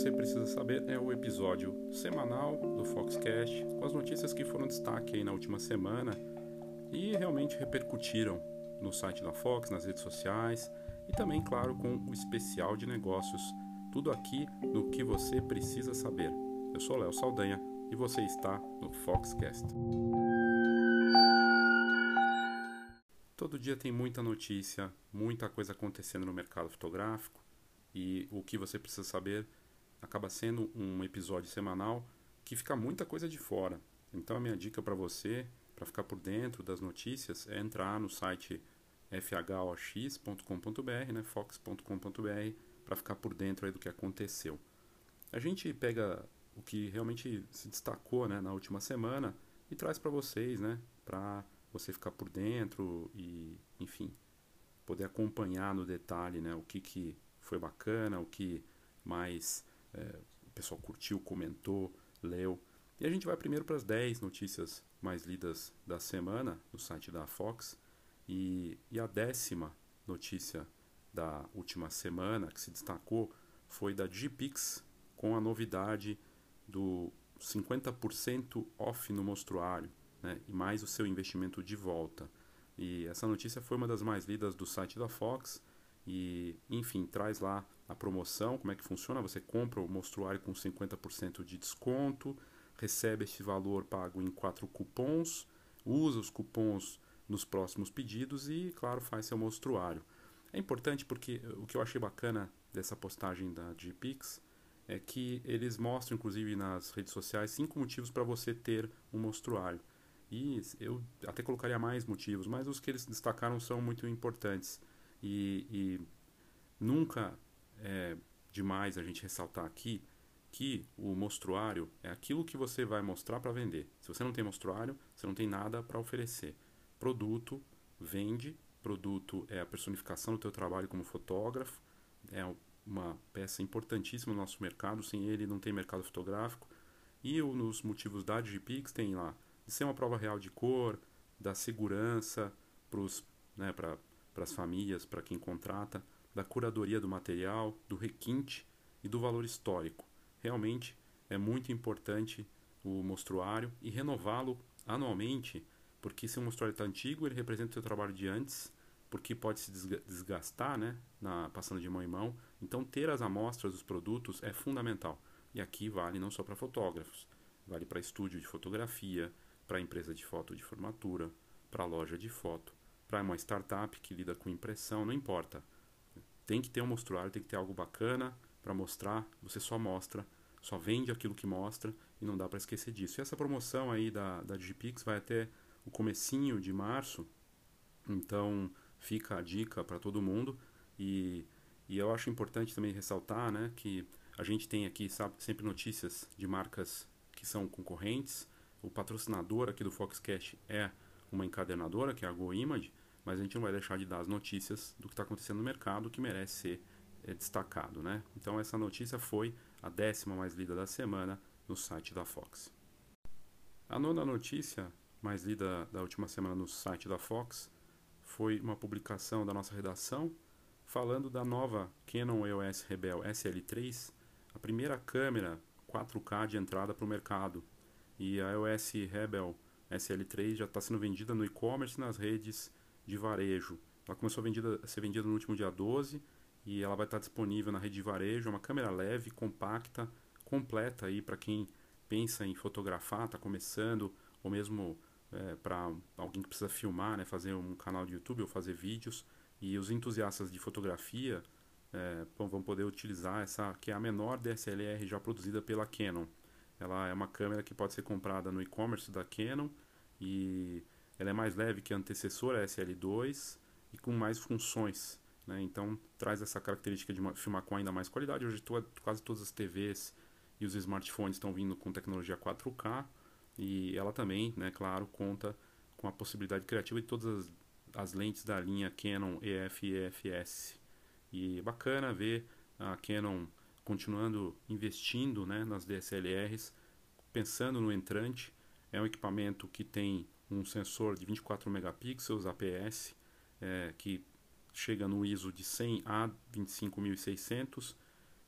você precisa saber é o episódio semanal do Foxcast com as notícias que foram destaque aí na última semana e realmente repercutiram no site da Fox, nas redes sociais e também, claro, com o especial de negócios. Tudo aqui no que você precisa saber. Eu sou Léo Saldanha e você está no Foxcast. Todo dia tem muita notícia, muita coisa acontecendo no mercado fotográfico e o que você precisa saber acaba sendo um episódio semanal que fica muita coisa de fora. Então a minha dica para você, para ficar por dentro das notícias, é entrar no site fhox.com.br, né, fox.com.br, para ficar por dentro do que aconteceu. A gente pega o que realmente se destacou né, na última semana e traz para vocês, né, para você ficar por dentro e, enfim, poder acompanhar no detalhe né, o que, que foi bacana, o que mais é, o pessoal curtiu, comentou, leu. E a gente vai primeiro para as 10 notícias mais lidas da semana no site da Fox. E, e a décima notícia da última semana que se destacou foi da Gpix com a novidade do 50% off no mostruário né, e mais o seu investimento de volta. E essa notícia foi uma das mais lidas do site da Fox e, enfim, traz lá a promoção, como é que funciona. Você compra o mostruário com 50% de desconto, recebe este valor pago em quatro cupons, usa os cupons nos próximos pedidos e, claro, faz seu mostruário. É importante porque o que eu achei bacana dessa postagem da GPix é que eles mostram, inclusive nas redes sociais, cinco motivos para você ter um mostruário. E eu até colocaria mais motivos, mas os que eles destacaram são muito importantes. E, e nunca é demais a gente ressaltar aqui que o mostruário é aquilo que você vai mostrar para vender. Se você não tem mostruário, você não tem nada para oferecer. Produto vende, produto é a personificação do teu trabalho como fotógrafo, é uma peça importantíssima no nosso mercado, sem ele não tem mercado fotográfico. E nos motivos da Digipix tem lá de ser uma prova real de cor, da segurança para né, as famílias, para quem contrata, da curadoria do material, do requinte e do valor histórico. Realmente é muito importante o mostruário e renová-lo anualmente, porque se o mostruário está antigo, ele representa o seu trabalho de antes, porque pode se desgastar, né, na, passando de mão em mão. Então, ter as amostras dos produtos é fundamental. E aqui vale não só para fotógrafos, vale para estúdio de fotografia, para empresa de foto de formatura, para loja de foto, para uma startup que lida com impressão, não importa. Tem que ter um mostruário, tem que ter algo bacana para mostrar. Você só mostra, só vende aquilo que mostra e não dá para esquecer disso. E essa promoção aí da, da Digipix vai até o comecinho de março, então fica a dica para todo mundo. E, e eu acho importante também ressaltar né, que a gente tem aqui sabe, sempre notícias de marcas que são concorrentes. O patrocinador aqui do Foxcast é uma encadernadora, que é a GoImage, mas a gente não vai deixar de dar as notícias do que está acontecendo no mercado que merece ser é, destacado. Né? Então essa notícia foi a décima mais lida da semana no site da Fox. A nona notícia mais lida da última semana no site da Fox foi uma publicação da nossa redação falando da nova Canon EOS Rebel SL3, a primeira câmera 4K de entrada para o mercado. E a EOS Rebel SL3 já está sendo vendida no e-commerce nas redes de varejo. Ela começou a, vendida, a ser vendida no último dia 12 e ela vai estar disponível na rede de varejo. É uma câmera leve, compacta, completa aí para quem pensa em fotografar, está começando, ou mesmo é, para alguém que precisa filmar, né, fazer um canal de YouTube ou fazer vídeos. E os entusiastas de fotografia é, vão poder utilizar essa, que é a menor DSLR já produzida pela Canon. Ela é uma câmera que pode ser comprada no e-commerce da Canon e ela é mais leve que a antecessora SL2 e com mais funções. Né? Então traz essa característica de filmar com ainda mais qualidade. Hoje quase todas as TVs e os smartphones estão vindo com tecnologia 4K e ela também, né, claro, conta com a possibilidade criativa de todas as, as lentes da linha Canon EF e EFS. E é bacana ver a Canon continuando investindo né, nas DSLRs, pensando no entrante. É um equipamento que tem um sensor de 24 megapixels APS, é, que chega no ISO de 100 a 25600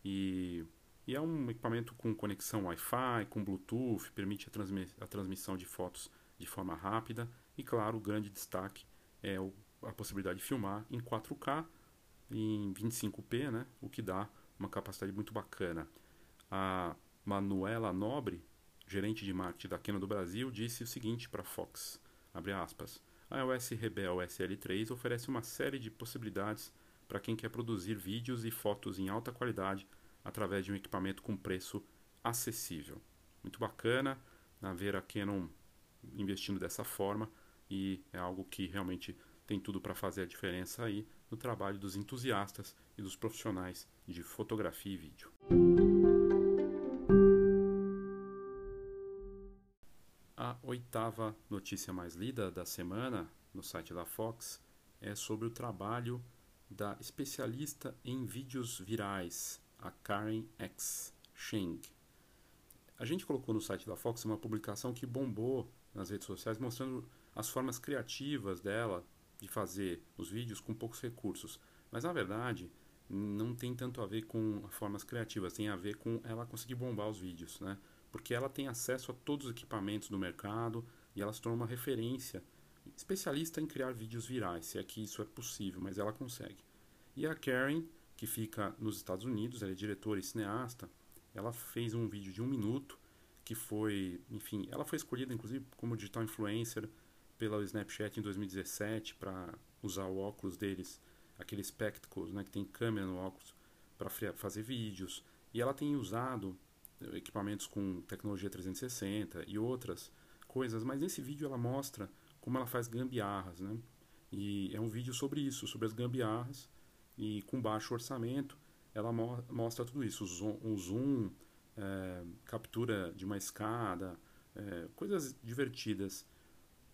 e E é um equipamento com conexão Wi-Fi, com Bluetooth, permite a, transmi a transmissão de fotos de forma rápida e, claro, o grande destaque é o, a possibilidade de filmar em 4K em 25p, né, o que dá uma capacidade muito bacana. A Manuela Nobre, gerente de marketing da Canon do Brasil, disse o seguinte para a Fox, aspas, a iOS Rebel SL3 oferece uma série de possibilidades para quem quer produzir vídeos e fotos em alta qualidade através de um equipamento com preço acessível. Muito bacana né, ver a Canon investindo dessa forma e é algo que realmente tem tudo para fazer a diferença aí no trabalho dos entusiastas e dos profissionais de fotografia e vídeo. A oitava notícia mais lida da semana no site da Fox é sobre o trabalho da especialista em vídeos virais, a Karen X Sheng. A gente colocou no site da Fox uma publicação que bombou nas redes sociais mostrando as formas criativas dela de fazer os vídeos com poucos recursos. Mas na verdade, não tem tanto a ver com formas criativas, tem a ver com ela conseguir bombar os vídeos, né? Porque ela tem acesso a todos os equipamentos do mercado e ela se torna uma referência especialista em criar vídeos virais, se é que isso é possível, mas ela consegue. E a Karen, que fica nos Estados Unidos, ela é diretora e cineasta, ela fez um vídeo de um minuto que foi, enfim, ela foi escolhida inclusive como digital influencer pela Snapchat em 2017 para usar o óculos deles, aqueles spectacles, né, que tem câmera no óculos para fazer vídeos. E ela tem usado equipamentos com tecnologia 360 e outras coisas, mas nesse vídeo ela mostra como ela faz gambiarras, né? E é um vídeo sobre isso, sobre as gambiarras e com baixo orçamento ela mo mostra tudo isso, um zoom, é, captura de uma escada, é, coisas divertidas.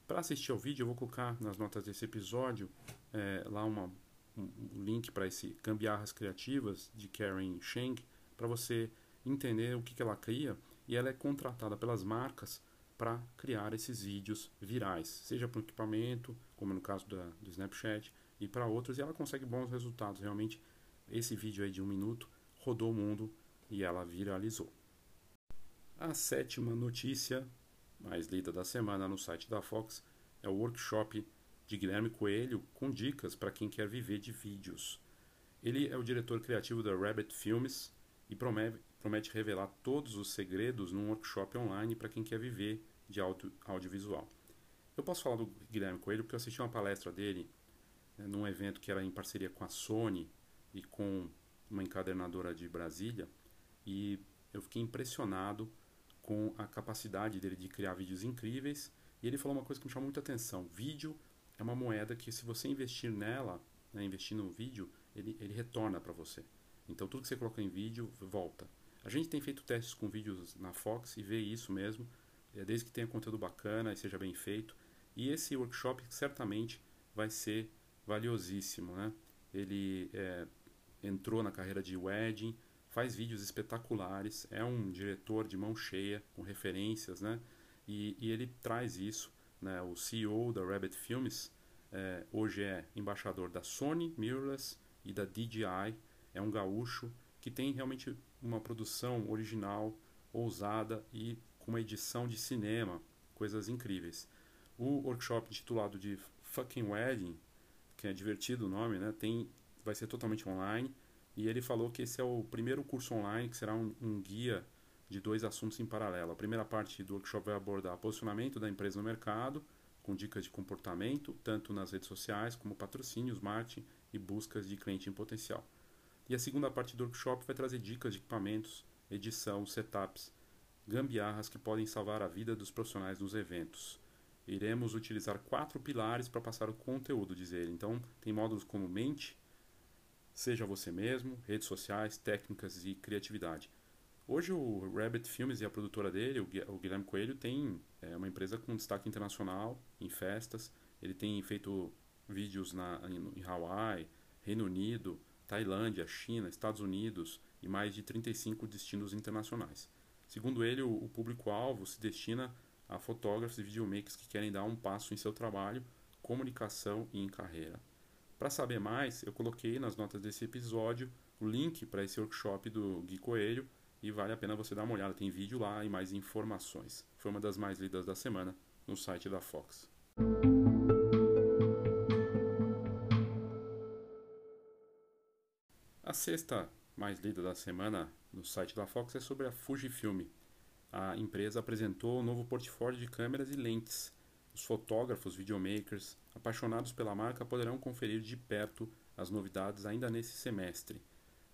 Para assistir ao vídeo, eu vou colocar nas notas desse episódio é, lá uma, um link para esse Gambiarras Criativas de Karen Sheng, para você entender o que, que ela cria. E ela é contratada pelas marcas para criar esses vídeos virais, seja para um equipamento, como no caso da, do Snapchat, e para outros, e ela consegue bons resultados. Realmente, esse vídeo aí de um minuto rodou o mundo e ela viralizou. A sétima notícia mais lida da semana no site da Fox é o workshop de Guilherme Coelho com dicas para quem quer viver de vídeos. Ele é o diretor criativo da Rabbit Films e promete, promete revelar todos os segredos num workshop online para quem quer viver de audio, audiovisual. Eu posso falar do Guilherme Coelho porque eu assisti uma palestra dele né, num evento que era em parceria com a Sony e com uma encadernadora de Brasília e eu fiquei impressionado com a capacidade dele de criar vídeos incríveis. E ele falou uma coisa que me chamou muita atenção: vídeo é uma moeda que, se você investir nela, né, investir no vídeo, ele, ele retorna para você. Então, tudo que você coloca em vídeo volta. A gente tem feito testes com vídeos na Fox e vê isso mesmo, é, desde que tenha conteúdo bacana e seja bem feito. E esse workshop certamente vai ser valiosíssimo. Né? Ele é, entrou na carreira de wedding, faz vídeos espetaculares, é um diretor de mão cheia, com referências, né? E, e ele traz isso, né? O CEO da Rabbit Films é, hoje é embaixador da Sony Mirrorless e da DJI, é um gaúcho que tem realmente uma produção original, ousada e com uma edição de cinema, coisas incríveis. O workshop titulado de Fucking Wedding, que é divertido o nome, né? Tem, vai ser totalmente online e ele falou que esse é o primeiro curso online que será um, um guia de dois assuntos em paralelo. A primeira parte do workshop vai abordar posicionamento da empresa no mercado, com dicas de comportamento, tanto nas redes sociais como patrocínios, marketing e buscas de cliente em potencial. E a segunda parte do workshop vai trazer dicas de equipamentos, edição, setups, gambiarras que podem salvar a vida dos profissionais nos eventos. Iremos utilizar quatro pilares para passar o conteúdo, diz ele. Então, tem módulos como mente, Seja você mesmo, redes sociais, técnicas e criatividade. Hoje o Rabbit Filmes e a produtora dele, o Guilherme Coelho, tem é, uma empresa com destaque internacional em festas. Ele tem feito vídeos na, em Hawaii, Reino Unido, Tailândia, China, Estados Unidos e mais de 35 destinos internacionais. Segundo ele, o, público-alvo se destina a fotógrafos e videomakers que querem dar um passo em seu trabalho, comunicação e em carreira. Para saber mais, eu coloquei nas notas desse episódio o link para esse workshop do Gui Coelho e vale a pena você dar uma olhada. Tem vídeo lá e mais informações. Foi uma das mais lidas da semana no site da Fox. Sexta mais lida da semana no site da Fox é sobre a Fujifilm. A empresa apresentou um novo portfólio de câmeras e lentes. Os fotógrafos, videomakers, apaixonados pela marca poderão conferir de perto as novidades ainda nesse semestre.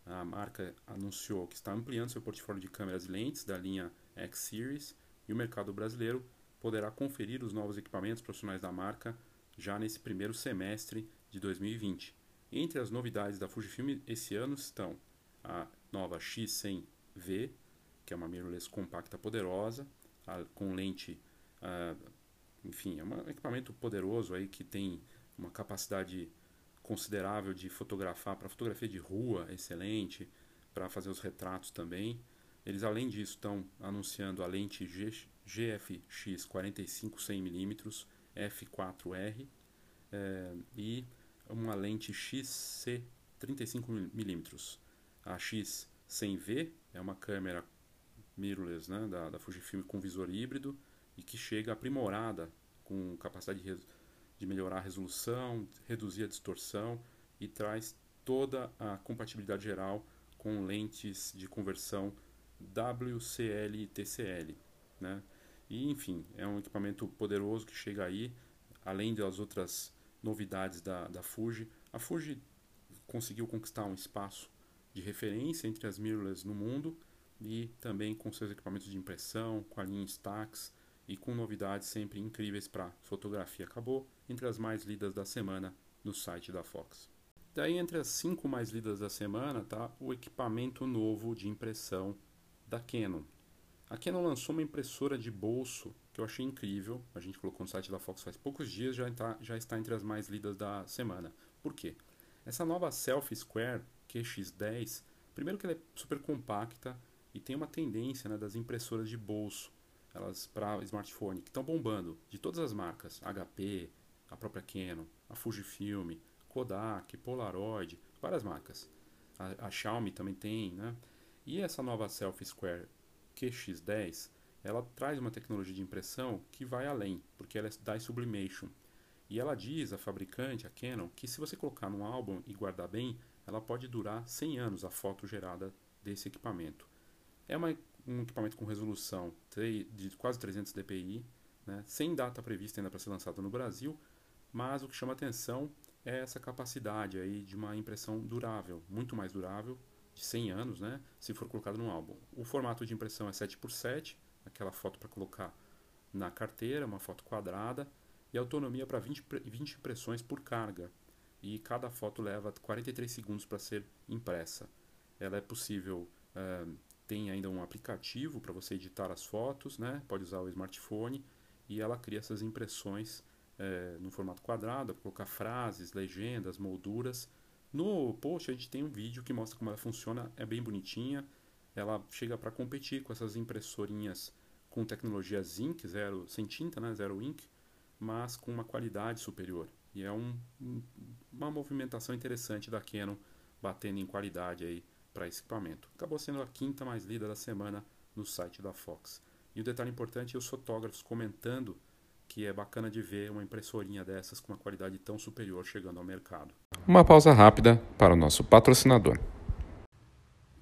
A marca anunciou que está ampliando seu portfólio de câmeras e lentes da linha X-Series e o mercado brasileiro poderá conferir os novos equipamentos profissionais da marca já nesse primeiro semestre de 2020. Entre as novidades da Fujifilm esse ano estão a nova X100V, que é uma mirrorless compacta poderosa, com lente, enfim, é um equipamento poderoso aí que tem uma capacidade considerável de fotografar para fotografia de rua, excelente, para fazer os retratos também. Eles além disso estão anunciando a lente G, GFX 45 100mm f4R é, e uma lente XC 35mm a X100V é uma câmera mirrorless né, da, da Fujifilm com visor híbrido e que chega aprimorada com capacidade de, de melhorar a resolução, reduzir a distorção e traz toda a compatibilidade geral com lentes de conversão WCL e TCL. Né? E, enfim, é um equipamento poderoso que chega aí, além das outras novidades da, da Fuji. A Fuji conseguiu conquistar um espaço de referência entre as mirrorless no mundo e também com seus equipamentos de impressão, com a linha Stax e com novidades sempre incríveis para fotografia. Acabou entre as mais lidas da semana no site da Fox. Daí entre as cinco mais lidas da semana tá o equipamento novo de impressão da Canon. A Canon lançou uma impressora de bolso que eu achei incrível. A gente colocou no site da Fox faz poucos dias, já, está já está entre as mais lidas da semana. Por quê? Essa nova Selfie Square QX10, primeiro que ela é super compacta e tem uma tendência né, das impressoras de bolso, elas para smartphone, que estão bombando, de todas as marcas, HP, a própria Canon, a Fujifilm, Kodak, Polaroid, várias marcas. A, a Xiaomi também tem, né? E essa nova Selfie Square QX10, ela traz uma tecnologia de impressão que vai além, porque ela é da sublimation. E ela diz, a fabricante, a Canon, que se você colocar num álbum e guardar bem, ela pode durar 100 anos a foto gerada desse equipamento. É uma, um equipamento com resolução de quase 300 dpi, né, sem data prevista ainda para ser lançado no Brasil, mas o que chama atenção é essa capacidade aí de uma impressão durável, muito mais durável, de 100 anos, né, se for colocado no álbum. O formato de impressão é 7x7, aquela foto para colocar na carteira, uma foto quadrada, e autonomia para 20, 20 impressões por carga, e cada foto leva 43 segundos para ser impressa. Ela é possível, uh, tem ainda um aplicativo para você editar as fotos, né? pode usar o smartphone e ela cria essas impressões uh, no formato quadrado, colocar frases, legendas, molduras. No post a gente tem um vídeo que mostra como ela funciona, é bem bonitinha. Ela chega para competir com essas impressorinhas com tecnologia Zinc, zero, sem tinta, né? zero ink, mas com uma qualidade superior. E é um, uma movimentação interessante da Canon batendo em qualidade aí para esse equipamento. Acabou sendo a quinta mais lida da semana no site da Fox. E o detalhe importante é os fotógrafos comentando que é bacana de ver uma impressorinha dessas com uma qualidade tão superior chegando ao mercado. Uma pausa rápida para o nosso patrocinador.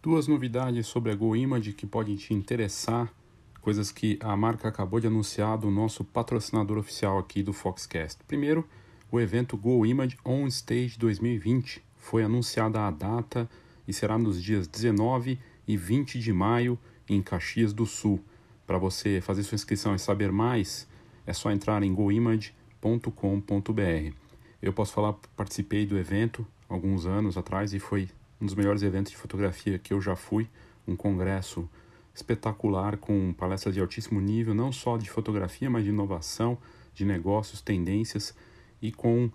Duas novidades sobre a GoImage que podem te interessar, coisas que a marca acabou de anunciar do nosso patrocinador oficial aqui do Foxcast. Primeiro, o evento Go Image On Stage 2020 foi anunciada a data e será nos dias 19 e 20 de maio em Caxias do Sul. Para você fazer sua inscrição e saber mais, é só entrar em goimage.com.br. Eu posso falar, participei do evento alguns anos atrás e foi um dos melhores eventos de fotografia que eu já fui, um congresso espetacular com palestras de altíssimo nível, não só de fotografia, mas de inovação, de negócios, tendências e com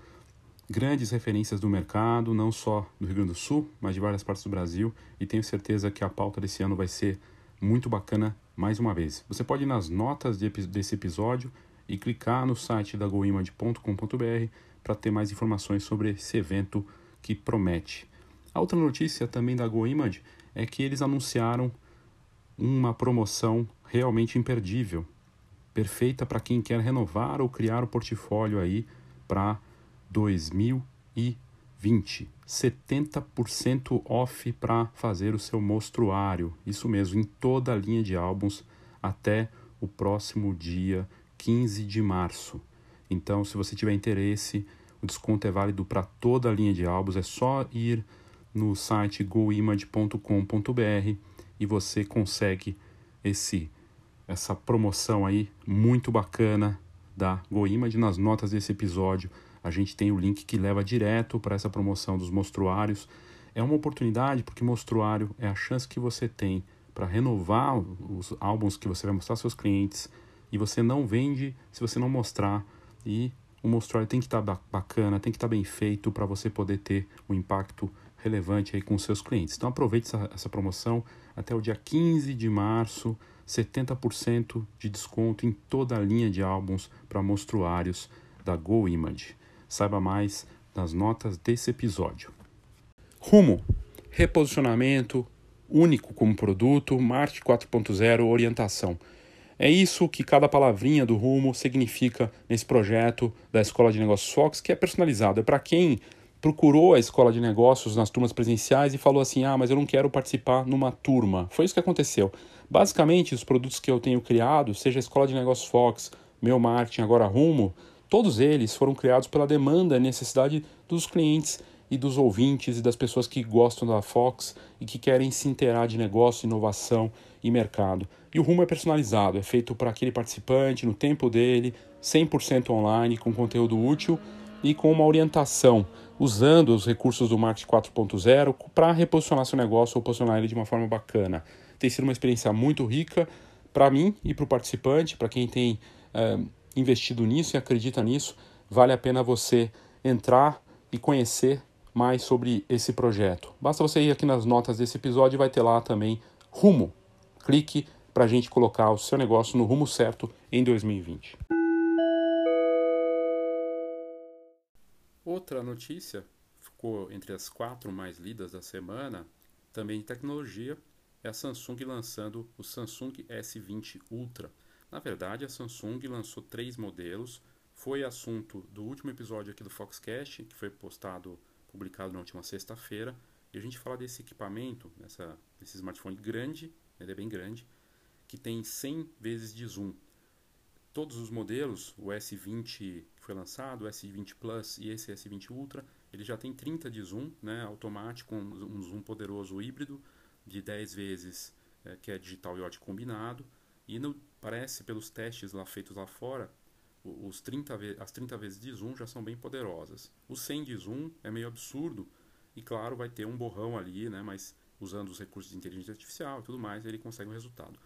grandes referências do mercado, não só do Rio Grande do Sul, mas de várias partes do Brasil, e tenho certeza que a pauta desse ano vai ser muito bacana mais uma vez. Você pode ir nas notas de, desse episódio e clicar no site da goimage.com.br para ter mais informações sobre esse evento que promete. A outra notícia também da GoImage é que eles anunciaram uma promoção realmente imperdível, perfeita para quem quer renovar ou criar o portfólio aí para 2020. 70% off para fazer o seu mostruário. Isso mesmo, em toda a linha de álbuns até o próximo dia 15 de março. Então, se você tiver interesse, o desconto é válido para toda a linha de álbuns. É só ir no site goimage.com.br e você consegue esse essa promoção aí muito bacana da GoImage nas notas desse episódio a gente tem o link que leva direto para essa promoção dos mostruários. É uma oportunidade porque mostruário é a chance que você tem para renovar os álbuns que você vai mostrar aos seus clientes e você não vende se você não mostrar e o mostruário tem que estar tá bacana, tem que estar tá bem feito para você poder ter um impacto relevante aí com seus clientes. Então aproveite essa, essa promoção até o dia 15 de março, 70% de desconto em toda a linha de álbuns para mostruários da GoImage. Saiba mais nas notas desse episódio. Rumo: reposicionamento único como produto, marketing 4.0, orientação. É isso que cada palavrinha do rumo significa nesse projeto da Escola de Negócios Fox, que é personalizado. É para quem procurou a Escola de Negócios nas turmas presenciais e falou assim: ah, mas eu não quero participar numa turma. Foi isso que aconteceu. Basicamente, os produtos que eu tenho criado, seja a Escola de Negócios Fox, meu marketing, agora rumo, Todos eles foram criados pela demanda e necessidade dos clientes e dos ouvintes e das pessoas que gostam da Fox e que querem se inteirar de negócio, inovação e mercado. E o rumo é personalizado, é feito para aquele participante no tempo dele, 100% online, com conteúdo útil e com uma orientação, usando os recursos do Marketing 4.0 para reposicionar seu negócio ou posicionar ele de uma forma bacana. Tem sido uma experiência muito rica para mim e para o participante, para quem tem eh, investido nisso e acredita nisso, vale a pena você entrar e conhecer mais sobre esse projeto. Basta você ir aqui nas notas desse episódio e vai ter lá também rumo. Clique para a gente colocar o seu negócio no rumo certo em 2020. Outra notícia, ficou entre as quatro mais lidas da semana, também de tecnologia, é a Samsung lançando o Samsung S20 Ultra. Na verdade, a Samsung lançou três modelos. Foi assunto do último episódio aqui do Foxcast, que foi postado, publicado na última sexta-feira. E a gente fala desse equipamento, desse smartphone grande, ele é bem grande, que tem 100 vezes de zoom. Todos os modelos, o S20 que foi lançado, o S20 Plus e esse S20 Ultra, ele já tem 30 de zoom, né, automático, um, zoom poderoso híbrido de 10 vezes, é, que é digital e ótico combinado. E no, parece, pelos testes lá feitos lá fora, os 30 as 30 vezes de zoom já são bem poderosas. O 100 de zoom é meio absurdo e, claro, vai ter um borrão ali, né, mas usando os recursos de inteligência artificial e tudo mais, ele consegue um resultado.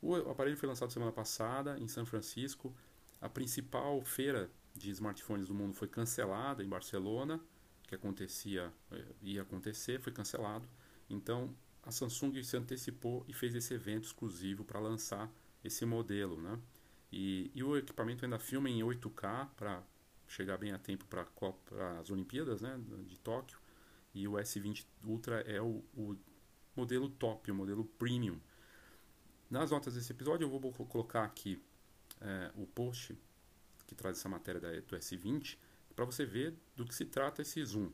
O aparelho foi lançado semana passada em São Francisco. A principal feira de smartphones do mundo foi cancelada em Barcelona, que acontecia, eh, ia acontecer, foi cancelado. Então, a Samsung se antecipou e fez esse evento exclusivo para lançar esse modelo, né? E, e, o equipamento ainda filma em 8K para chegar bem a tempo para as Olimpíadas, né, de Tóquio. E o S20 Ultra é o, o modelo top, o modelo premium. Nas notas desse episódio eu vou colocar aqui é, o post que traz essa matéria da, do S20 para você ver do que se trata esse zoom.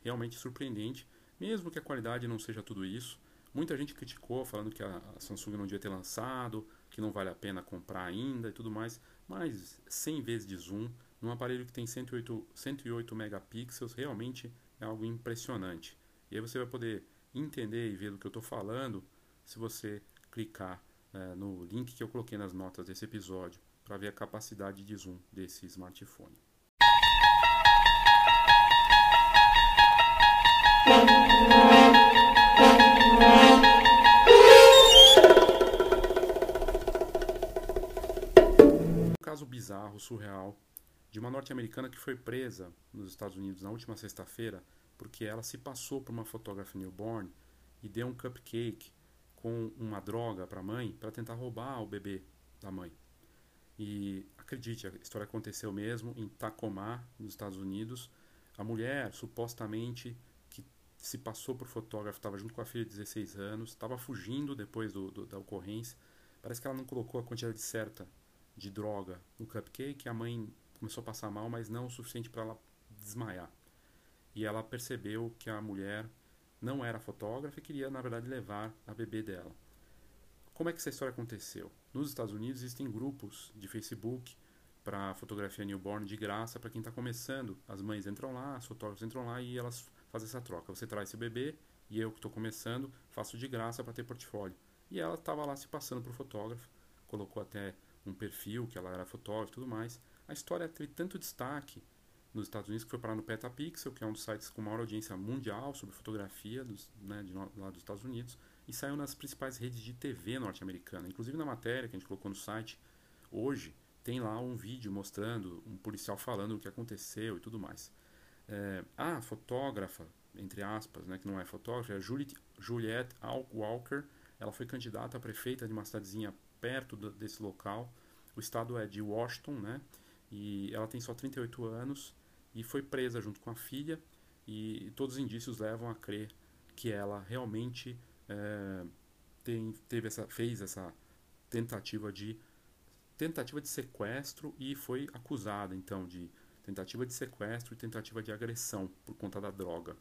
Realmente surpreendente, mesmo que a qualidade não seja tudo isso. Muita gente criticou, falando que a Samsung não devia ter lançado, que não vale a pena comprar ainda e tudo mais. Mas 100 vezes de zoom num aparelho que tem 108, 108 megapixels realmente é algo impressionante. E aí você vai poder entender e ver do que eu estou falando se você clicar é, no link que eu coloquei nas notas desse episódio para ver a capacidade de zoom desse smartphone. caso bizarro, surreal, de uma norte-americana que foi presa nos Estados Unidos na última sexta-feira porque ela se passou por uma fotógrafa newborn e deu um cupcake com uma droga para a mãe para tentar roubar o bebê da mãe. E acredite, a história aconteceu mesmo em Tacoma, nos Estados Unidos. A mulher supostamente que se passou por fotógrafo, estava junto com a filha de 16 anos, estava fugindo depois do, do, da ocorrência. Parece que ela não colocou a quantidade certa de droga no cupcake, a mãe começou a passar mal, mas não o suficiente para ela desmaiar. E ela percebeu que a mulher não era fotógrafa e queria, na verdade, levar a bebê dela. Como é que essa história aconteceu? Nos Estados Unidos existem grupos de Facebook para fotografia newborn de graça para quem está começando. As mães entram lá, os fotógrafos entram lá e elas fazem essa troca. Você traz seu bebê e eu que estou começando faço de graça para ter portfólio. E ela estava lá se passando por fotógrafo, colocou até um perfil que ela era fotógrafa e tudo mais. A história teve tanto destaque nos Estados Unidos que foi parar no Petapixel, que é um dos sites com maior audiência mundial sobre fotografia dos, né, de, lá dos Estados Unidos, e saiu nas principais redes de TV norte-americana. Inclusive na matéria que a gente colocou no site hoje, tem lá um vídeo mostrando um policial falando o que aconteceu e tudo mais. É, a fotógrafa, entre aspas, né, que não é fotógrafa, é Juliette, Juliette Walker. Ela foi candidata a prefeita de uma cidadezinha perto do, desse local. O estado é de Washington, né? E ela tem só 38 anos e foi presa junto com a filha. E todos os indícios levam a crer que ela realmente é, tem, teve essa, fez essa tentativa de tentativa de sequestro e foi acusada então de tentativa de sequestro e tentativa de agressão por conta da droga.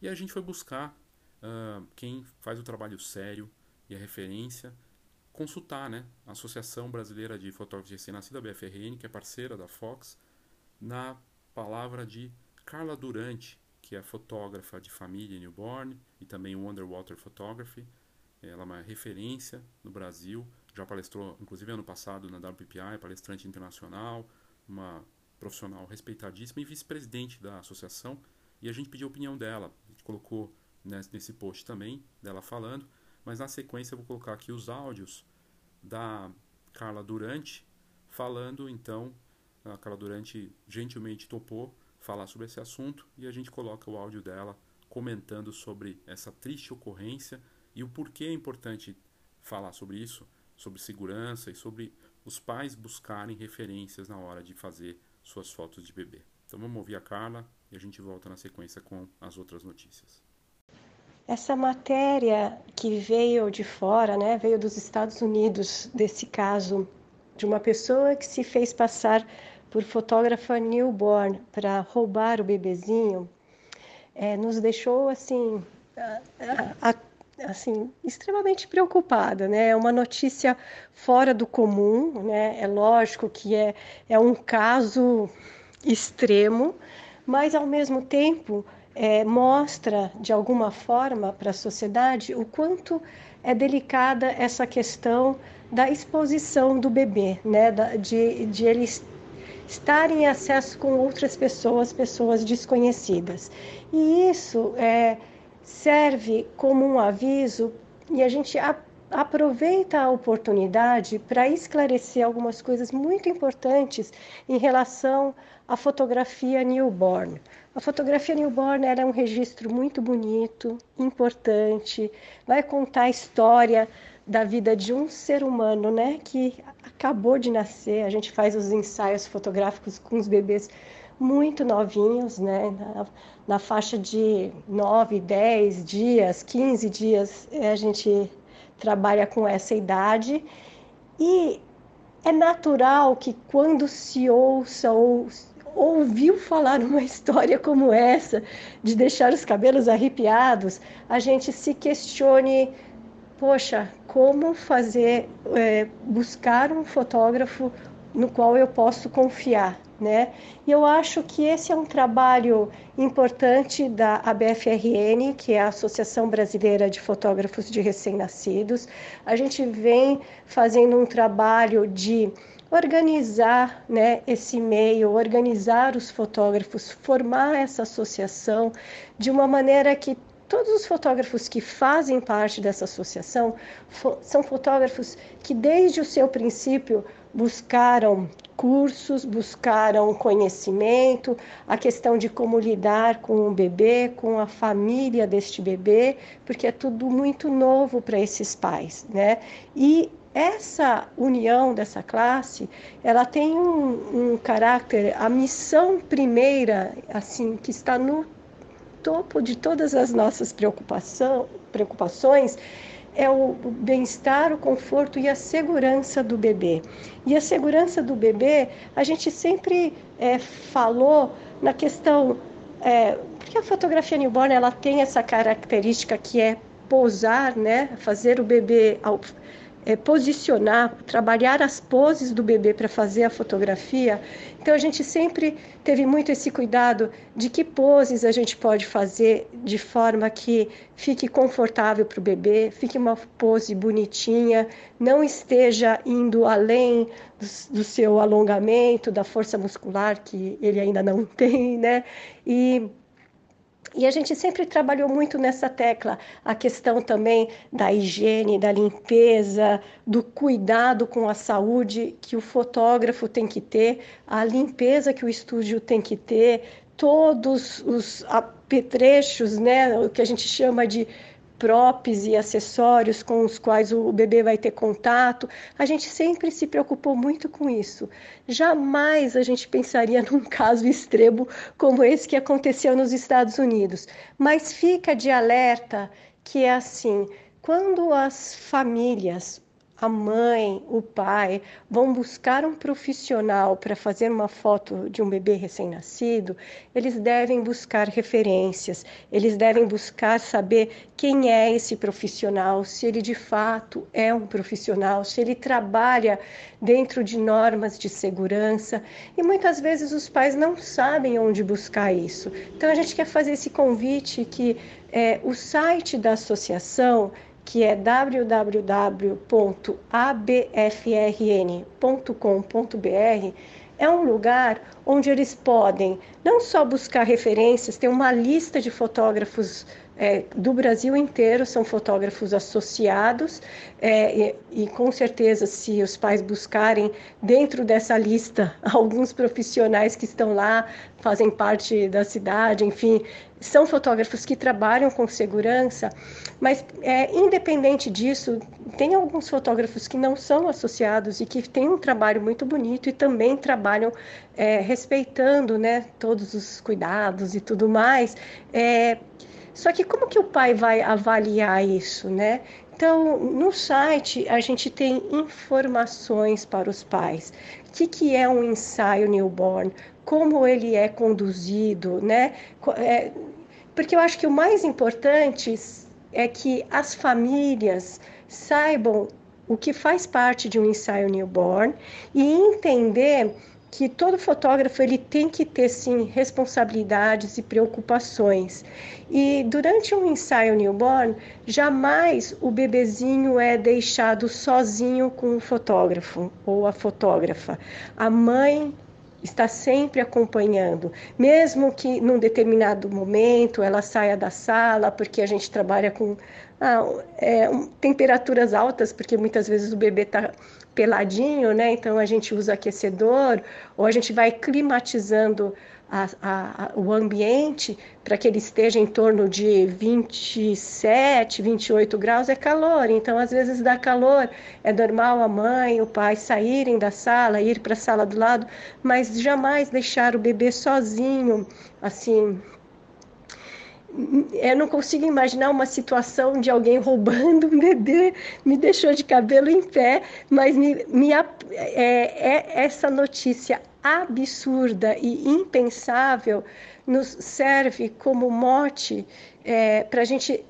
E a gente foi buscar uh, quem faz o trabalho sério e a referência, consultar né, a Associação Brasileira de Fotógrafos de Recém-Nascido, a BFRN, que é parceira da Fox, na palavra de Carla Durante, que é fotógrafa de família newborn e também Underwater Photography. Ela é uma referência no Brasil, já palestrou, inclusive ano passado, na WPI, palestrante internacional, uma profissional respeitadíssima e vice-presidente da associação. E a gente pediu a opinião dela, a gente colocou nesse post também, dela falando, mas na sequência eu vou colocar aqui os áudios da Carla Durante, falando então, a Carla Durante gentilmente topou falar sobre esse assunto e a gente coloca o áudio dela comentando sobre essa triste ocorrência e o porquê é importante falar sobre isso, sobre segurança e sobre os pais buscarem referências na hora de fazer suas fotos de bebê. Então vamos ouvir a Carla e a gente volta na sequência com as outras notícias. Essa matéria que veio de fora, né, veio dos Estados Unidos, desse caso de uma pessoa que se fez passar por fotógrafa newborn para roubar o bebezinho, é, nos deixou assim, a, a, assim extremamente preocupada, né? É uma notícia fora do comum, né? É lógico que é, é um caso extremo, mas ao mesmo tempo é, mostra de alguma forma para a sociedade o quanto é delicada essa questão da exposição do bebê, né? Da, de, de ele estar em acesso com outras pessoas, pessoas desconhecidas. E isso é, serve como um aviso e a gente a, aproveita a oportunidade para esclarecer algumas coisas muito importantes em relação à fotografia newborn. A fotografia newborn é um registro muito bonito, importante, vai contar a história da vida de um ser humano, né, que acabou de nascer. A gente faz os ensaios fotográficos com os bebês muito novinhos, né, na, na faixa de 9, 10 dias, 15 dias, a gente trabalha com essa idade. E é natural que quando se ouça ou ouviu falar uma história como essa, de deixar os cabelos arrepiados, a gente se questione poxa, como fazer, é, buscar um fotógrafo no qual eu posso confiar, né? E eu acho que esse é um trabalho importante da ABFRN, que é a Associação Brasileira de Fotógrafos de Recém-Nascidos. A gente vem fazendo um trabalho de organizar né, esse meio, organizar os fotógrafos, formar essa associação de uma maneira que todos os fotógrafos que fazem parte dessa associação fo são fotógrafos que, desde o seu princípio, buscaram cursos, buscaram conhecimento, a questão de como lidar com o bebê, com a família deste bebê, porque é tudo muito novo para esses pais, né? E essa união dessa classe, ela tem um, um caráter, a missão primeira, assim, que está no topo de todas as nossas preocupações é o bem-estar, o conforto e a segurança do bebê. E a segurança do bebê, a gente sempre é, falou na questão, é, porque a fotografia newborn ela tem essa característica que é posar, né, fazer o bebê é, posicionar, trabalhar as poses do bebê para fazer a fotografia. Então a gente sempre teve muito esse cuidado de que poses a gente pode fazer de forma que fique confortável para o bebê, fique uma pose bonitinha, não esteja indo além do, do seu alongamento, da força muscular que ele ainda não tem, né? E e a gente sempre trabalhou muito nessa tecla, a questão também da higiene, da limpeza, do cuidado com a saúde que o fotógrafo tem que ter, a limpeza que o estúdio tem que ter, todos os apetrechos, né, o que a gente chama de props e acessórios com os quais o bebê vai ter contato. A gente sempre se preocupou muito com isso. Jamais a gente pensaria num caso extremo como esse que aconteceu nos Estados Unidos. Mas fica de alerta que é assim: quando as famílias a mãe, o pai vão buscar um profissional para fazer uma foto de um bebê recém-nascido, eles devem buscar referências, eles devem buscar saber quem é esse profissional, se ele de fato é um profissional, se ele trabalha dentro de normas de segurança. E muitas vezes os pais não sabem onde buscar isso. Então a gente quer fazer esse convite que é, o site da associação que é www.abfrn.com.br, é um lugar onde eles podem não só buscar referências, tem uma lista de fotógrafos é, do Brasil inteiro, são fotógrafos associados, é, e, e, com certeza, se os pais buscarem dentro dessa lista alguns profissionais que estão lá, fazem parte da cidade, enfim, são fotógrafos que trabalham com segurança, mas é, independente disso, tem alguns fotógrafos que não são associados e que têm um trabalho muito bonito e também trabalham é, respeitando né, todos os cuidados e tudo mais. É, só que como que o pai vai avaliar isso, né? Então, no site a gente tem informações para os pais. O que, que é um ensaio newborn? Como ele é conduzido, né? É, porque eu acho que o mais importante é que as famílias saibam o que faz parte de um ensaio newborn e entender que todo fotógrafo ele tem que ter sim responsabilidades e preocupações. E durante um ensaio newborn, jamais o bebezinho é deixado sozinho com o fotógrafo ou a fotógrafa. A mãe está sempre acompanhando, mesmo que num determinado momento ela saia da sala, porque a gente trabalha com ah, é, temperaturas altas, porque muitas vezes o bebê está peladinho, né? Então a gente usa aquecedor ou a gente vai climatizando a, a, a, o ambiente para que ele esteja em torno de 27, 28 graus é calor. Então às vezes dá calor. É normal a mãe, o pai saírem da sala, ir para a sala do lado, mas jamais deixar o bebê sozinho, assim, eu não consigo imaginar uma situação de alguém roubando um bebê, me deixou de cabelo em pé, mas me, me é, é, essa notícia absurda e impensável nos serve como mote é, para a gente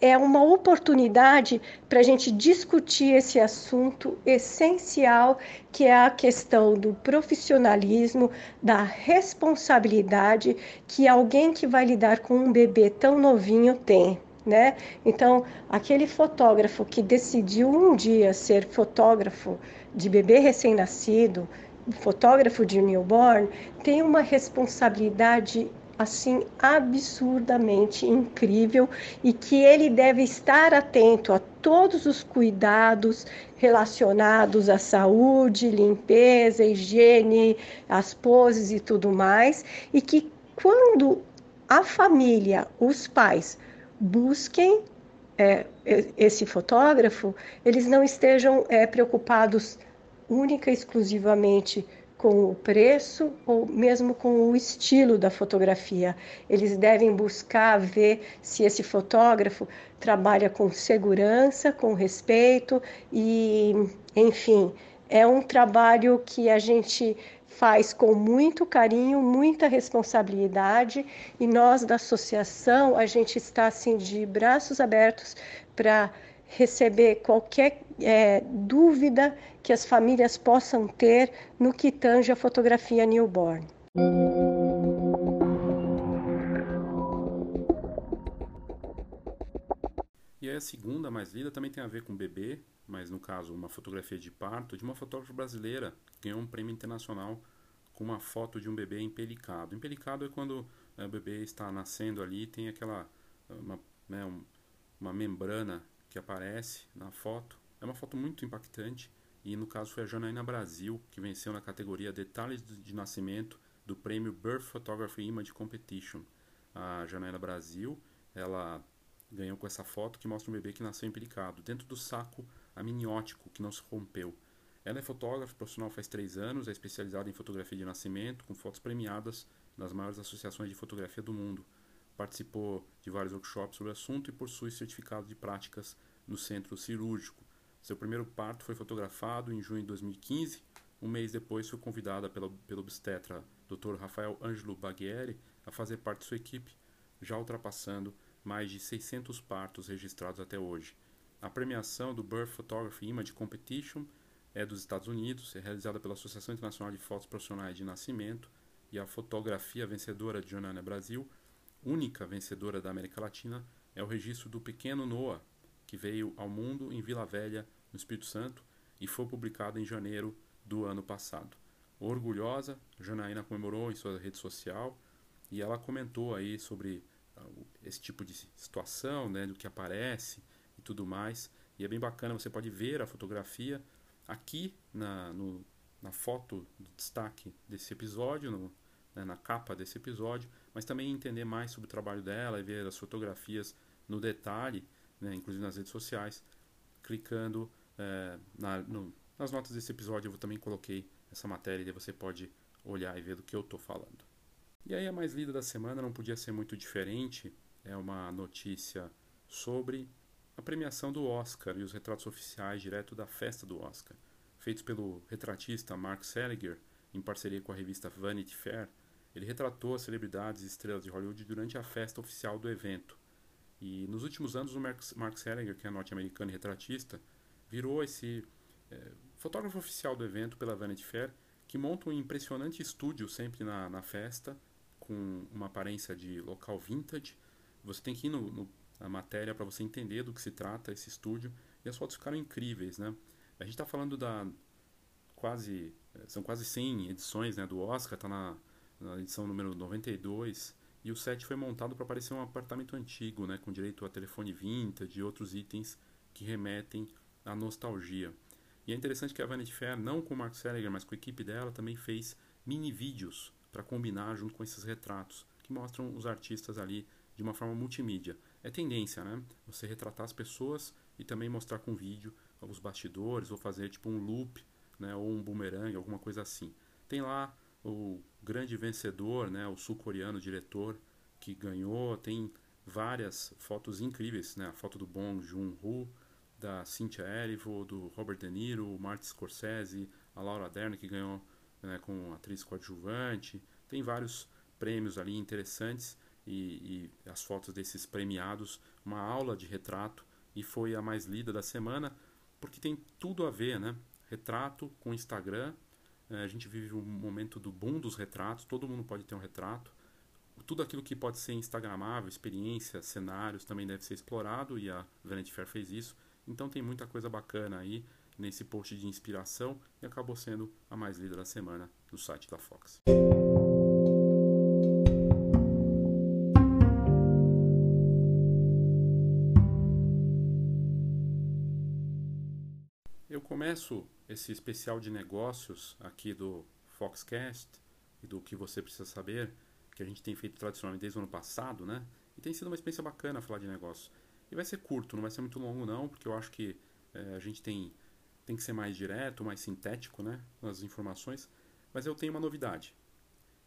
é, uma oportunidade para a gente discutir esse assunto essencial, que é a questão do profissionalismo, da responsabilidade que alguém que vai lidar com um bebê tão novinho tem. Né? Então, aquele fotógrafo que decidiu um dia ser fotógrafo de bebê recém-nascido, fotógrafo de newborn, tem uma responsabilidade assim absurdamente incrível e que ele deve estar atento a todos os cuidados relacionados à saúde, limpeza, higiene, as poses e tudo mais, e que quando a família, os pais busquem é, esse fotógrafo, eles não estejam é, preocupados única e exclusivamente com o preço ou mesmo com o estilo da fotografia. Eles devem buscar ver se esse fotógrafo trabalha com segurança, com respeito e, enfim, é um trabalho que a gente faz com muito carinho, muita responsabilidade e nós da associação a gente está assim de braços abertos para receber qualquer é, dúvida que as famílias possam ter no que tange a fotografia newborn. E aí a segunda mais lida também tem a ver com bebê, mas no caso uma fotografia de parto de uma fotógrafa brasileira que ganhou um prêmio internacional com uma foto de um bebê empelicado. Empelicado é quando é, o bebê está nascendo ali tem aquela uma, né, um, uma membrana que aparece na foto. É uma foto muito impactante e no caso foi a Janaína Brasil que venceu na categoria Detalhes de Nascimento do prêmio Birth Photography Image Competition. A Janaína Brasil, ela ganhou com essa foto que mostra um bebê que nasceu empelicado, dentro do saco amniótico que não se rompeu. Ela é fotógrafa profissional faz três anos, é especializada em fotografia de nascimento, com fotos premiadas nas maiores associações de fotografia do mundo. Participou de vários workshops sobre o assunto e possui certificado de práticas no centro cirúrgico. Seu primeiro parto foi fotografado em junho de 2015. Um mês depois foi convidada pelo, pelo obstetra Dr. Rafael Ângelo Baghieri a fazer parte de sua equipe, já ultrapassando mais de 600 partos registrados até hoje. A premiação do Birth Photography Image Competition é dos Estados Unidos, é realizada pela Associação Internacional de Fotos Profissionais de Nascimento e a fotografia vencedora de Jonana Brasil única vencedora da América Latina é o registro do pequeno Noah, que veio ao mundo em Vila Velha, no Espírito Santo, e foi publicado em janeiro do ano passado. Orgulhosa, Janaína comemorou em sua rede social e ela comentou aí sobre uh, esse tipo de situação, né, do que aparece e tudo mais. E é bem bacana, você pode ver a fotografia aqui na, no, na foto de destaque desse episódio, no, né, na capa desse episódio, mas também entender mais sobre o trabalho dela e ver as fotografias no detalhe, né, inclusive nas redes sociais, clicando é, na, no, nas notas desse episódio. Eu também coloquei essa matéria e você pode olhar e ver do que eu estou falando. E aí a mais lida da semana não podia ser muito diferente, é uma notícia sobre a premiação do Oscar e os retratos oficiais direto da festa do Oscar, feitos pelo retratista Mark Seliger em parceria com a revista Vanity Fair, ele retratou as celebridades e estrelas de Hollywood durante a festa oficial do evento. E nos últimos anos, o Mark, Seliger, que é norte-americano e retratista, virou esse é, fotógrafo oficial do evento pela Vanity Fair, que monta um impressionante estúdio sempre na, na festa, com uma aparência de local vintage. Você tem que ir no, no, na matéria para você entender do que se trata esse estúdio, e as fotos ficaram incríveis, né? A gente está falando da quase são quase 100 edições né, do Oscar, está na, na, edição número 92, e o set foi montado para parecer um apartamento antigo, né, com direito a telefone vintage e outros itens que remetem à nostalgia. E é interessante que a Vanity Fair, não com o Mark Seliger, mas com a equipe dela, também fez mini vídeos para combinar junto com esses retratos, que mostram os artistas ali de uma forma multimídia. É tendência, né? Você retratar as pessoas e também mostrar com vídeo os bastidores, ou fazer tipo um loop né, ou um boomerang, alguma coisa assim. Tem lá o grande vencedor, né, o sul-coreano diretor que ganhou, tem várias fotos incríveis, né, a foto do Bong Joon-ho, da Cynthia Erivo, do Robert De Niro, o Martin Scorsese, a Laura Dern que ganhou né, com atriz coadjuvante, tem vários prêmios ali interessantes e, e as fotos desses premiados, uma aula de retrato e foi a mais lida da semana porque tem tudo a ver, né? retrato com Instagram. É, a gente vive um momento do boom dos retratos, todo mundo pode ter um retrato. Tudo aquilo que pode ser instagramável, experiências, cenários, também deve ser explorado e a Vanity Fair fez isso. Então tem muita coisa bacana aí nesse post de inspiração e acabou sendo a mais lida da semana no site da Fox. Eu começo esse especial de negócios aqui do Foxcast e do que você precisa saber, que a gente tem feito tradicionalmente desde o ano passado, né? E tem sido uma experiência bacana falar de negócios. E vai ser curto, não vai ser muito longo não, porque eu acho que é, a gente tem, tem que ser mais direto, mais sintético, né? Nas informações. Mas eu tenho uma novidade.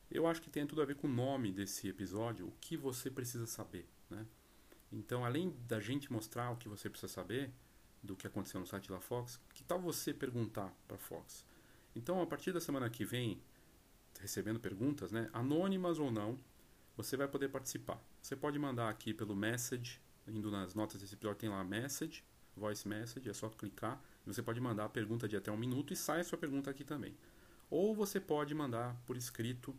Eu acho que tem tudo a ver com o nome desse episódio, o que você precisa saber, né? Então, além da gente mostrar o que você precisa saber do que aconteceu no site da Fox, que tal você perguntar para a Fox? Então, a partir da semana que vem, recebendo perguntas, né, anônimas ou não, você vai poder participar. Você pode mandar aqui pelo message, indo nas notas desse episódio tem lá message, voice message, é só clicar e você pode mandar a pergunta de até um minuto e sai a sua pergunta aqui também. Ou você pode mandar por escrito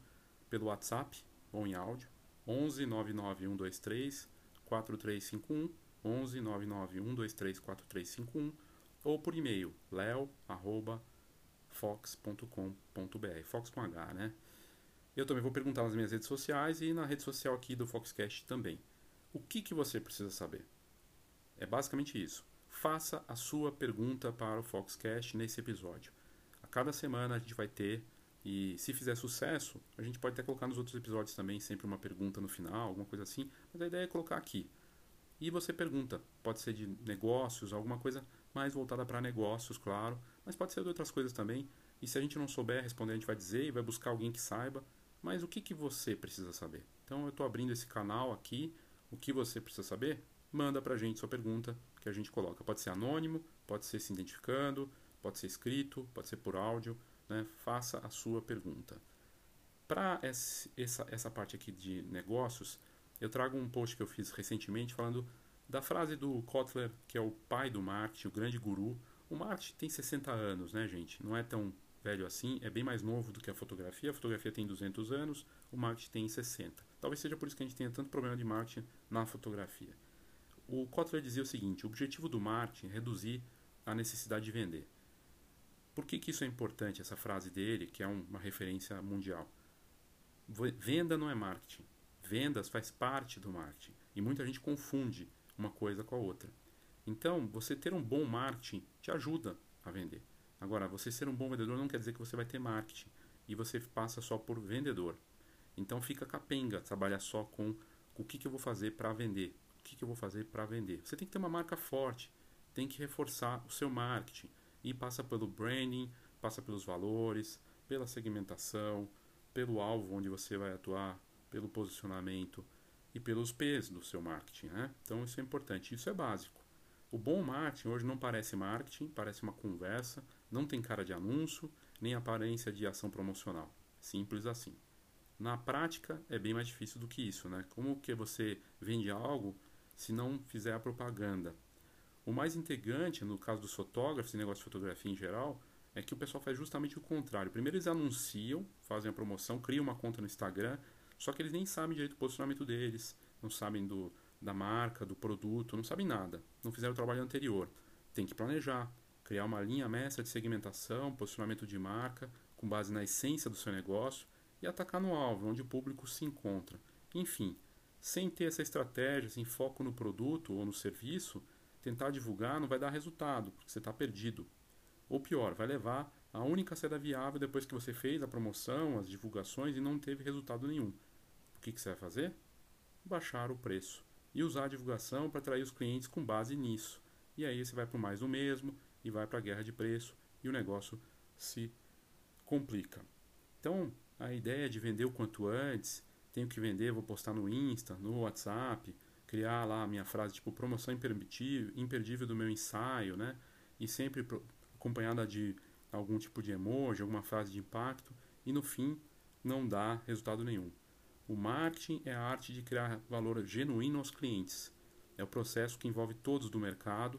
pelo WhatsApp ou em áudio 11 99123 4351 11 99123 4351 ou por e-mail leo@fox.com.br fox com H, né? Eu também vou perguntar nas minhas redes sociais e na rede social aqui do Foxcast também. O que, que você precisa saber? É basicamente isso. Faça a sua pergunta para o Foxcast nesse episódio. A cada semana a gente vai ter, e se fizer sucesso, a gente pode até colocar nos outros episódios também sempre uma pergunta no final, alguma coisa assim, mas a ideia é colocar aqui. E você pergunta, pode ser de negócios, alguma coisa mais voltada para negócios, claro, mas pode ser de outras coisas também. E se a gente não souber responder, a gente vai dizer e vai buscar alguém que saiba. Mas o que, que você precisa saber? Então eu estou abrindo esse canal aqui. O que você precisa saber? Manda para a gente sua pergunta que a gente coloca. Pode ser anônimo, pode ser se identificando, pode ser escrito, pode ser por áudio. Né? Faça a sua pergunta. Para essa, essa parte aqui de negócios, eu trago um post que eu fiz recentemente falando da frase do Kotler, que é o pai do marketing, o grande guru. O marketing tem 60 anos, né, gente? Não é tão velho assim, é bem mais novo do que a fotografia. A fotografia tem 200 anos, o marketing tem 60. Talvez seja por isso que a gente tenha tanto problema de marketing na fotografia. O Kotler dizia o seguinte: o objetivo do marketing é reduzir a necessidade de vender. Por que, que isso é importante, essa frase dele, que é uma referência mundial? Venda não é marketing. Vendas faz parte do marketing. E muita gente confunde uma coisa com a outra. Então, você ter um bom marketing te ajuda a vender. Agora, você ser um bom vendedor não quer dizer que você vai ter marketing e você passa só por vendedor. Então fica capenga trabalhar só com o que, que eu vou fazer para vender. O que, que eu vou fazer para vender. Você tem que ter uma marca forte, tem que reforçar o seu marketing. E passa pelo branding, passa pelos valores, pela segmentação, pelo alvo onde você vai atuar, pelo posicionamento e pelos P's do seu marketing. Né? Então isso é importante, isso é básico. O bom marketing hoje não parece marketing, parece uma conversa, não tem cara de anúncio, nem aparência de ação promocional. Simples assim. Na prática é bem mais difícil do que isso, né? Como que você vende algo se não fizer a propaganda? O mais integrante, no caso dos fotógrafos e negócio de fotografia em geral, é que o pessoal faz justamente o contrário. Primeiro eles anunciam, fazem a promoção, criam uma conta no Instagram, só que eles nem sabem direito do posicionamento deles, não sabem do, da marca, do produto, não sabem nada. Não fizeram o trabalho anterior. Tem que planejar, criar uma linha mestra de segmentação, posicionamento de marca, com base na essência do seu negócio e atacar no alvo, onde o público se encontra. Enfim, sem ter essa estratégia, sem foco no produto ou no serviço, tentar divulgar não vai dar resultado, porque você está perdido. Ou pior, vai levar a única saída viável depois que você fez a promoção, as divulgações e não teve resultado nenhum. O que, que você vai fazer? Baixar o preço e usar a divulgação para atrair os clientes com base nisso. E aí você vai para mais do mesmo e vai para a guerra de preço e o negócio se complica. Então, a ideia de vender o quanto antes, tenho que vender, vou postar no Insta, no WhatsApp, criar lá a minha frase tipo promoção imperdível, imperdível do meu ensaio, né? E sempre acompanhada de algum tipo de emoji, alguma frase de impacto, e no fim não dá resultado nenhum. O marketing é a arte de criar valor genuíno aos clientes. É o processo que envolve todos do mercado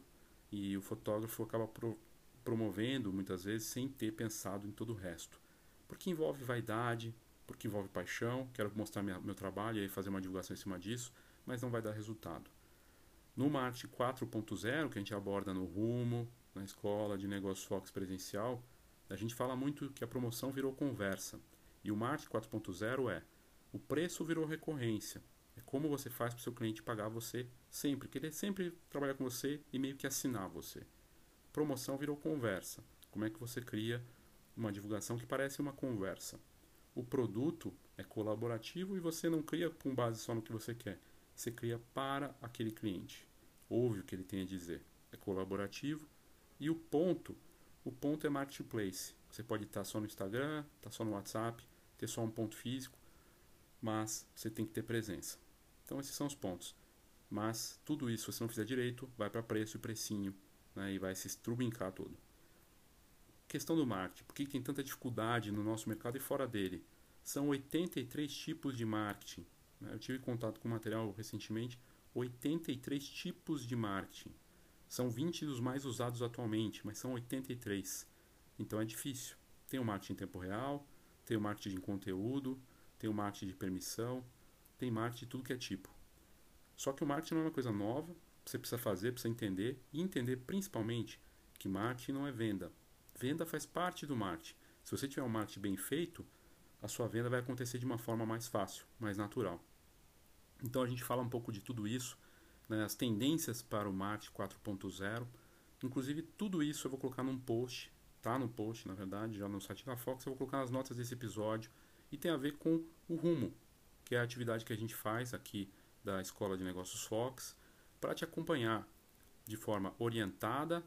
e o fotógrafo acaba pro, promovendo muitas vezes sem ter pensado em todo o resto. Porque envolve vaidade, porque envolve paixão, quero mostrar minha, meu trabalho e fazer uma divulgação em cima disso, mas não vai dar resultado. No marketing 4.0, que a gente aborda no rumo, na escola de negócio Fox presencial, a gente fala muito que a promoção virou conversa. E o marketing 4.0 é o preço virou recorrência. É como você faz para o seu cliente pagar você sempre, querer sempre trabalhar com você e meio que assinar você. Promoção virou conversa. Como é que você cria uma divulgação que parece uma conversa? O produto é colaborativo e você não cria com base só no que você quer. Você cria para aquele cliente. Ouve o que ele tem a dizer. É colaborativo. E o ponto, o ponto é marketplace. Você pode estar só no Instagram, estar só no WhatsApp, ter só um ponto físico, mas você tem que ter presença. Então esses são os pontos. Mas tudo isso, se não fizer direito, vai para preço e precinho, né, e vai se estrubincar todo. Questão do marketing. Por que tem tanta dificuldade no nosso mercado e fora dele? São 83 tipos de marketing. Né? Eu tive contato com material recentemente, 83 tipos de marketing. São 20 dos mais usados atualmente, mas são 83. Então é difícil. Tem o marketing em tempo real, tem o marketing de conteúdo, tem o marketing de permissão, tem marketing de tudo que é tipo. Só que o marketing não é uma coisa nova, você precisa fazer, precisa entender e entender principalmente que marketing não é venda. Venda faz parte do marketing. Se você tiver um marketing bem feito, a sua venda vai acontecer de uma forma mais fácil, mais natural. Então a gente fala um pouco de tudo isso, né, as tendências para o marketing 4.0. Inclusive tudo isso eu vou colocar num post, tá no post na verdade, já no site da Fox, eu vou colocar nas notas desse episódio e tem a ver com o rumo, que é a atividade que a gente faz aqui da Escola de Negócios Fox, para te acompanhar de forma orientada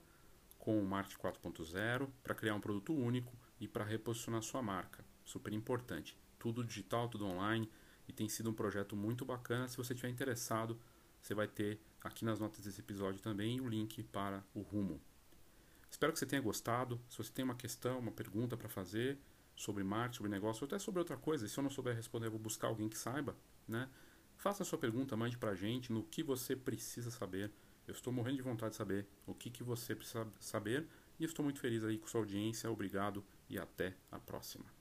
com o Marketing 4.0, para criar um produto único e para reposicionar sua marca. Super importante. Tudo digital, tudo online e tem sido um projeto muito bacana. Se você estiver interessado, você vai ter aqui nas notas desse episódio também o link para o rumo. Espero que você tenha gostado. Se você tem uma questão, uma pergunta para fazer sobre marketing, sobre negócio, ou até sobre outra coisa, se eu não souber responder, eu vou buscar alguém que saiba, né? Faça a sua pergunta, mande para a gente no que você precisa saber. Eu estou morrendo de vontade de saber o que, que você precisa saber e estou muito feliz aí com sua audiência. Obrigado e até a próxima.